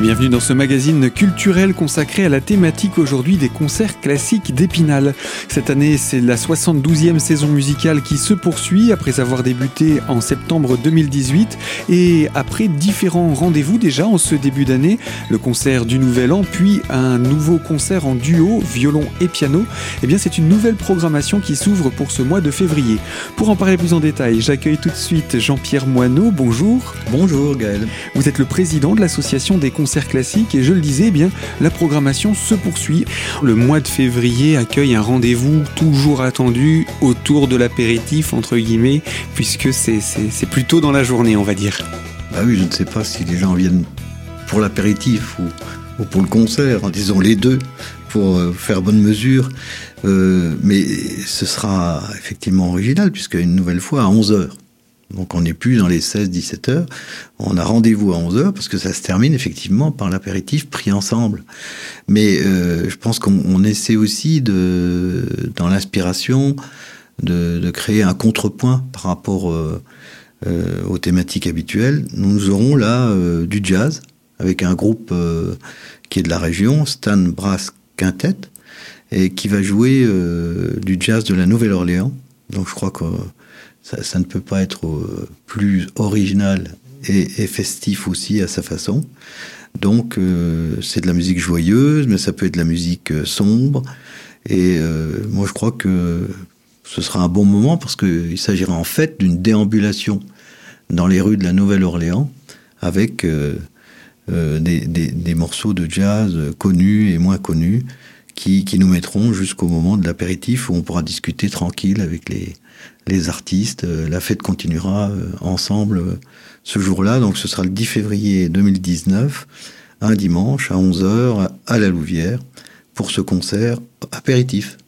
Et bienvenue dans ce magazine culturel consacré à la thématique aujourd'hui des concerts classiques d'Épinal. Cette année, c'est la 72e saison musicale qui se poursuit après avoir débuté en septembre 2018 et après différents rendez-vous déjà en ce début d'année, le concert du Nouvel An puis un nouveau concert en duo violon et piano. Eh bien, c'est une nouvelle programmation qui s'ouvre pour ce mois de février. Pour en parler plus en détail, j'accueille tout de suite Jean-Pierre Moineau. Bonjour. Bonjour Gaël. Vous êtes le président de l'association des concerts classiques et je le disais, eh bien la programmation se poursuit. Le mois de février accueille un rendez-vous toujours attendu autour de l'apéritif entre guillemets puisque c'est plutôt dans la journée on va dire. Bah oui, je ne sais pas si les gens viennent pour l'apéritif ou, pour le concert, disons les deux, pour euh, faire bonne mesure. Euh, mais ce sera effectivement original, puisque une nouvelle fois à 11h. Donc on n'est plus dans les 16-17 heures. On a rendez-vous à 11 heures parce que ça se termine effectivement par l'apéritif pris ensemble. Mais euh, je pense qu'on essaie aussi de, dans l'inspiration, de, créer un contrepoint par rapport euh, euh, aux thématiques habituelles. Nous aurons là du jazz avec un groupe qui est de la région, Stan Brass Quintet, et qui va jouer du jazz de la Nouvelle-Orléans. Donc je crois que ça, ne peut pas être euh, plus original et, festif aussi à sa façon. Donc euh, c'est de la musique joyeuse, mais ça peut être de la musique euh, sombre. Et moi je crois que ce sera un bon moment parce qu'il s'agira en fait d'une déambulation dans les rues de la Nouvelle-Orléans avec des, morceaux de jazz connus et moins connus qui, nous mettront jusqu'au moment de l'apéritif où on pourra discuter tranquille avec les, les artistes. Euh, la fête continuera euh, ensemble euh, ce jour-là. Donc ce sera le 10 février 2019, un dimanche à 11h à la Louvière pour ce concert apéritif.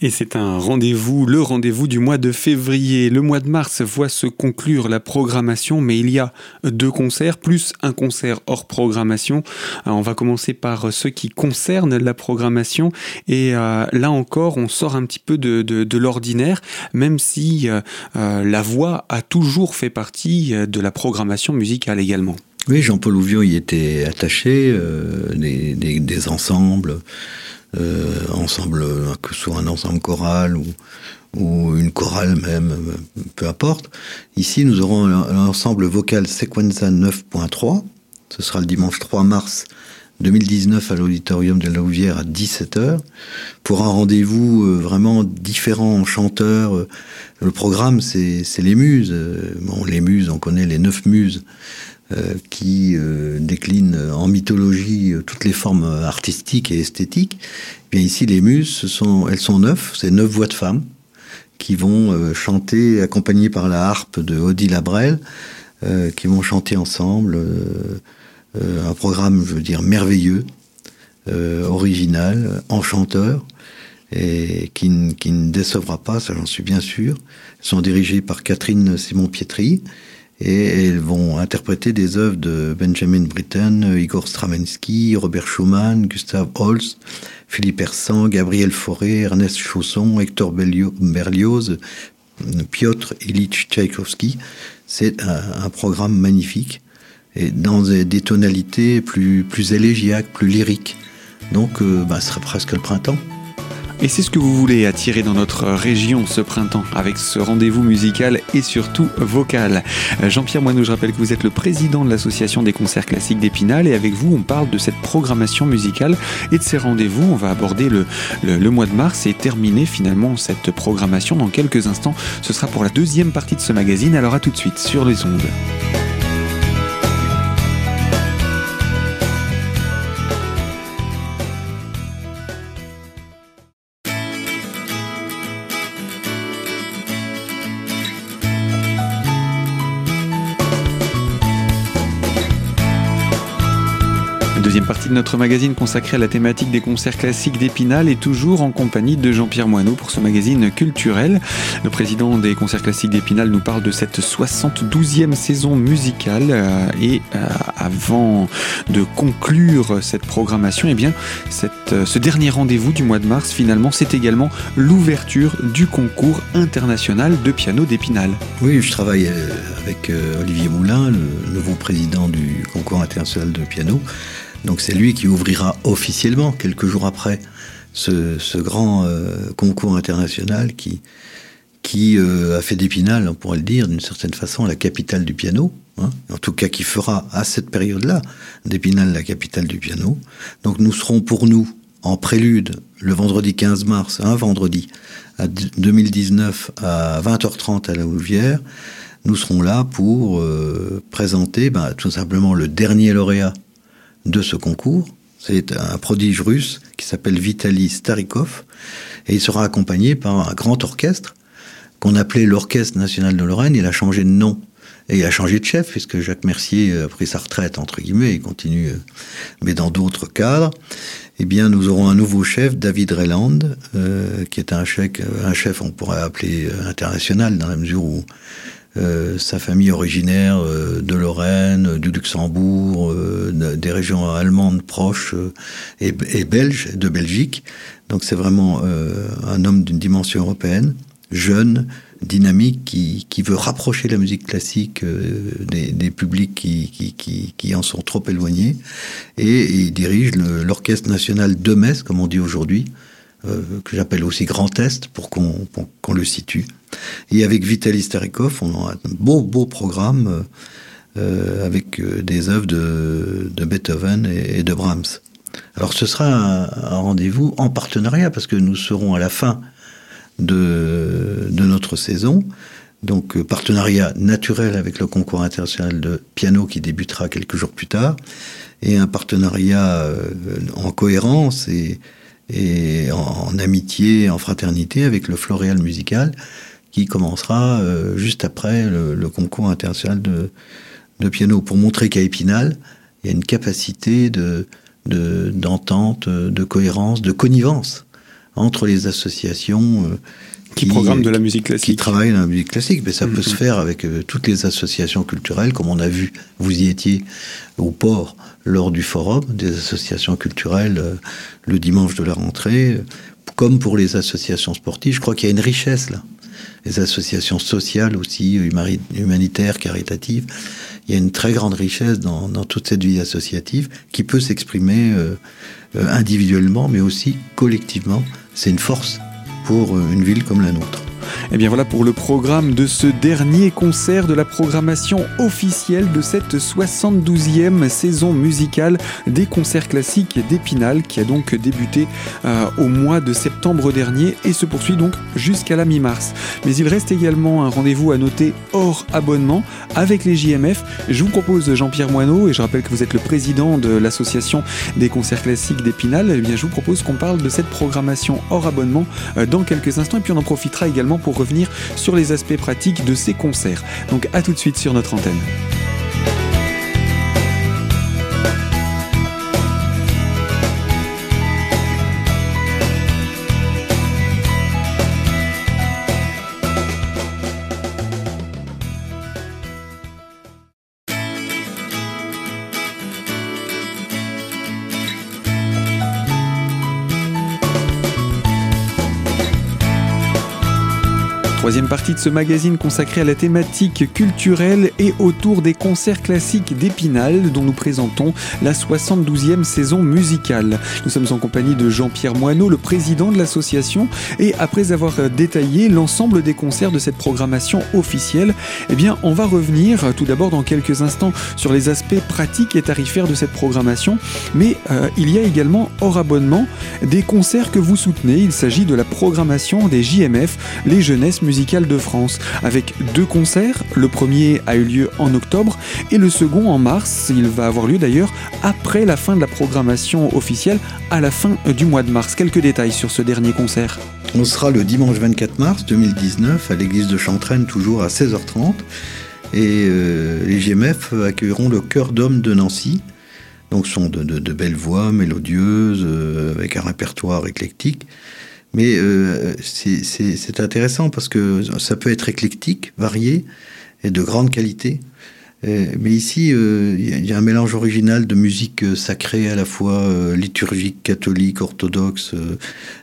Et c'est un rendez-vous, le rendez-vous du mois de février. Le mois de mars voit se conclure la programmation, mais il y a deux concerts, plus un concert hors programmation. on va commencer par ceux qui concernent la programmation. Et euh, là encore, on sort un petit peu de, l'ordinaire, même si euh, euh, la voix a toujours fait partie de la programmation musicale également. Oui, Jean-Paul Ouvion y était attaché, des ensembles. Euh, ensemble, que ce soit un ensemble choral ou, une chorale même, peu importe. Ici, nous aurons l'ensemble vocal Sequenza 9.3. Ce sera le dimanche 3 mars 2019 à l'auditorium de la Louvière à 17h pour un rendez-vous euh, vraiment différent, chanteur. Le programme, c'est les muses. Bon, les muses, on connaît les neuf muses euh, qui euh, décline en mythologie euh, toutes les formes artistiques et esthétiques. Eh bien ici, les muses, elles sont neuf, c'est neuf voix de femmes qui vont chanter, accompagnées par la harpe de Odile Labrel, qui vont chanter ensemble un programme, je veux dire, merveilleux, original, enchanteur, et qui, qui ne décevra pas, ça j'en suis bien sûr. Elles sont dirigées par Catherine Simon-Pietri, et elles vont interpréter des œuvres de Benjamin Britten, Igor Stravinsky, Robert Schumann, Gustav Holst, Philippe Hersan, Gabriel Fauré, Ernest Chausson, Hector Berlioz, Piotr Ilyich Tchaïkovski. C'est un, programme magnifique et dans des, tonalités plus, plus élégiaques, plus lyriques. Donc, euh, bah, ce serait presque le printemps. Et c'est ce que vous voulez attirer dans notre région ce printemps avec ce rendez-vous musical et surtout vocal. Jean-Pierre Moineau, je rappelle que vous êtes le président de l'association des concerts classiques d'Épinal et avec vous on parle de cette programmation musicale et de ces rendez-vous. On va aborder le, le, mois de mars et terminer finalement cette programmation dans quelques instants. Ce sera pour la deuxième partie de ce magazine. Alors à tout de suite sur les ondes. Deuxième partie de notre magazine consacrée à la thématique des concerts classiques d'Épinal et toujours en compagnie de Jean-Pierre Moineau pour ce magazine culturel. Le président des concerts classiques d'Épinal nous parle de cette 72e saison musicale euh, et euh, avant de conclure cette programmation, eh bien, euh, ce dernier rendez-vous du mois de mars, finalement, c'est également l'ouverture du concours international de piano d'Épinal. Oui, je travaille avec Olivier Moulin, le nouveau président du concours international de piano. Donc c'est lui qui ouvrira officiellement, quelques jours après, ce, grand euh, concours international qui, euh, a fait d'Épinal, on pourrait le dire, d'une certaine façon, la capitale du piano. Hein. en tout cas, qui fera à cette période-là d'Épinal la capitale du piano. Donc nous serons pour nous en prélude le vendredi 15 mars, un vendredi, à 2019 à 20h30 à la Houvière. Nous serons là pour euh, présenter ben, tout simplement le dernier lauréat de ce concours. C'est un prodige russe qui s'appelle Vitaly Starikov et il sera accompagné par un grand orchestre qu'on appelait l'Orchestre national de Lorraine. Il a changé de nom et il a changé de chef puisque Jacques Mercier a pris sa retraite entre guillemets, il continue euh, mais dans d'autres cadres. Eh bien, nous aurons un nouveau chef, David Reland, euh, qui est un chef, un chef, on pourrait appeler euh, international dans la mesure où euh, sa famille originaire euh, de Lorraine, du Luxembourg, euh, des régions allemandes proches et, et, belges, de Belgique. Donc c'est vraiment un homme d'une dimension européenne, jeune, dynamique, qui, qui, veut rapprocher la musique classique des, des, publics qui, qui, qui, en sont trop éloignés. Et, il dirige l'Orchestre national de Metz, comme on dit aujourd'hui, que j'appelle aussi Grand Est, pour qu'on le situe. Et avec Vitaly Starikov, on a un beau, beau programme euh, euh, avec euh, des œuvres de, Beethoven et, de Brahms. Alors ce sera un, rendez-vous en partenariat parce que nous serons à la fin de, de notre saison. Donc partenariat naturel avec le concours international de piano qui débutera quelques jours plus tard, et un partenariat en cohérence et, et en, amitié, en fraternité avec le Floréal musical qui commencera euh, juste après le, concours international de, de, piano, pour montrer qu'à Épinal, il y a une capacité de d'entente, de, cohérence, de connivence entre les associations euh, qui, programment de la musique classique. Qui travaillent dans la musique classique. Mais ça peut se mm-hmm. faire avec euh, toutes les associations culturelles, comme on a vu, vous y étiez au port lors du forum des associations culturelles le dimanche de la rentrée, comme pour les associations sportives. Je crois qu'il y a une richesse là les associations sociales aussi, humanitaires, caritatives. Il y a une très grande richesse dans, toute cette vie associative qui peut s'exprimer euh, euh, individuellement, mais aussi collectivement. C'est une force pour euh, une ville comme la nôtre. Et eh bien voilà pour le programme de ce dernier concert de la programmation officielle de cette 72e saison musicale des concerts classiques d'Épinal qui a donc débuté euh, au mois de septembre dernier et se poursuit donc jusqu'à la mi-mars. Mais il reste également un rendez-vous à noter hors abonnement avec les JMF. Je vous propose Jean-Pierre Moineau et je rappelle que vous êtes le président de l'association des concerts classiques d'Épinal. Eh bien je vous propose qu'on parle de cette programmation hors abonnement euh, dans quelques instants et puis on en profitera également pour revenir sur les aspects pratiques de ces concerts. Donc à tout de suite sur notre antenne. Troisième partie de ce magazine consacré à la thématique culturelle et autour des concerts classiques d'Épinal dont nous présentons la 72e saison musicale. Nous sommes en compagnie de Jean-Pierre Moineau, le président de l'association, et après avoir détaillé l'ensemble des concerts de cette programmation officielle, eh bien, on va revenir tout d'abord dans quelques instants sur les aspects pratiques et tarifaires de cette programmation, mais euh, il y a également hors abonnement des concerts que vous soutenez. Il s'agit de la programmation des JMF, les jeunesses musicales de France, avec deux concerts. Le premier a eu lieu en octobre et le second en mars. Il va avoir lieu d'ailleurs après la fin de la programmation officielle, à la fin du mois de mars. Quelques détails sur ce dernier concert. On sera le dimanche 24 mars 2019 à l'église de Chantraine, toujours à 16h30. Et euh, les GMF accueilleront le Cœur d'Homme de Nancy. Donc, sont de, de, belles voix mélodieuses, avec un répertoire éclectique. Mais c'est intéressant parce que ça peut être éclectique, varié et de grande qualité. Euh, mais ici, euh, il y a un mélange original de musique euh, sacrée à la fois liturgique, catholique, orthodoxe,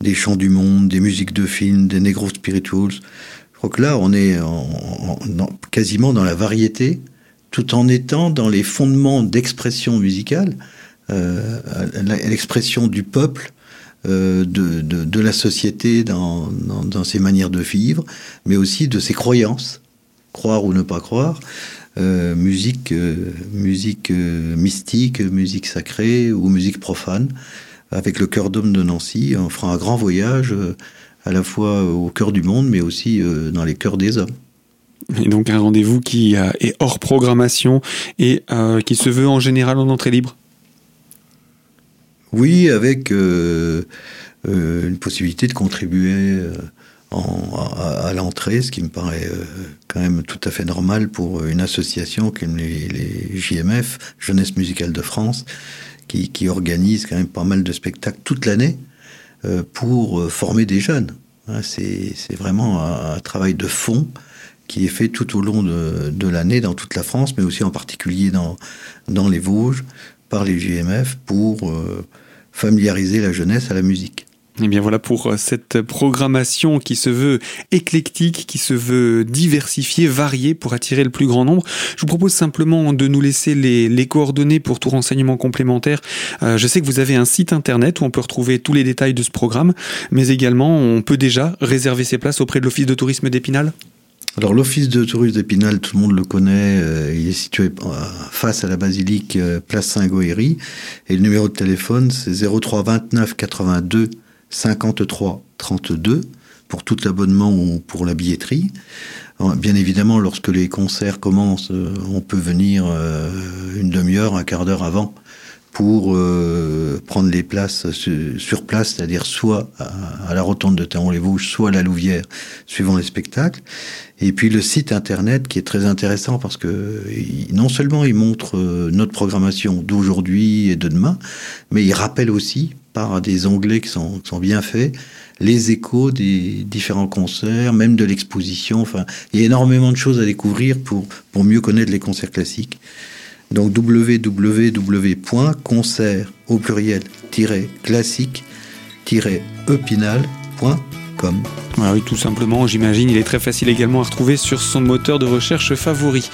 des chants du monde, des musiques de films, des negro spirituals. Je crois que là, on est quasiment dans la variété, tout en étant dans les fondements d'expression musicale, l'expression du peuple, de, de, la société dans, dans, ses manières de vivre, mais aussi de ses croyances, croire ou ne pas croire. Euh, musique, euh, musique euh, mystique, musique sacrée ou musique profane. Avec le cœur d'homme de Nancy, on fera un grand voyage à la fois au cœur du monde, mais aussi dans les cœurs des hommes. Et donc un rendez-vous qui est hors programmation et qui se veut en général en entrée libre Oui, avec une possibilité de contribuer à, l'entrée, ce qui me paraît euh, quand même tout à fait normal pour une association comme les, JMF, Jeunesse Musicale de France, qui, organise quand même pas mal de spectacles toute l'année euh, pour euh, former des jeunes. Hein, c'est vraiment un, travail de fond qui est fait tout au long de, l'année dans toute la France, mais aussi en particulier dans les Vosges, par les JMF, pour familiariser la jeunesse à la musique. Et eh bien voilà pour euh, cette programmation qui se veut éclectique, qui se veut diversifiée, variée pour attirer le plus grand nombre. Je vous propose simplement de nous laisser les, coordonnées pour tout renseignement complémentaire. Euh, je sais que vous avez un site internet où on peut retrouver tous les détails de ce programme, mais également on peut déjà réserver ses places auprès de l'Office de tourisme d'Épinal? Alors l'office de tourisme d'Épinal, tout le monde le connaît, euh, il est situé face à la basilique place Saint-Goëry et le numéro de téléphone c'est 03 29 82 53 32 pour tout l'abonnement ou pour la billetterie. Bien évidemment, lorsque les concerts commencent, euh, on peut venir euh, une demi-heure, un quart d'heure avant pour euh, prendre les places sur place, c'est-à-dire soit à, la rotonde de Théron-les-Vosges, soit à la Louvière, suivant les spectacles. Et puis le site internet qui est très intéressant parce que non seulement il montre notre programmation d'aujourd'hui et de demain, mais il rappelle aussi par des onglets qui sont, bien faits, les échos des différents concerts, même de l'exposition. Enfin, il y a énormément de choses à découvrir pour, pour mieux connaître les concerts classiques. Donc www.concert au classique-epinal.com oui, tout simplement, j'imagine. Il est très facile également à retrouver sur son moteur de recherche favori.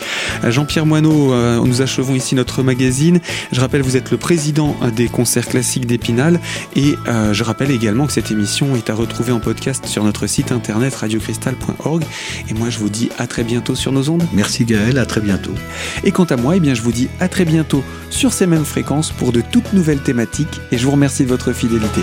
Jean-Pierre Moineau, euh, nous achevons ici notre magazine. Je rappelle, vous êtes le président des concerts classiques d'Épinal. Et euh, je rappelle également que cette émission est à retrouver en podcast sur notre site internet radiocristal.org. Et moi, je vous dis à très bientôt sur nos ondes. Merci Gaël, à très bientôt. Et quant à moi, eh bien, je vous dis à très bientôt sur ces mêmes fréquences pour de toutes nouvelles thématiques. Et je vous remercie de votre fidélité.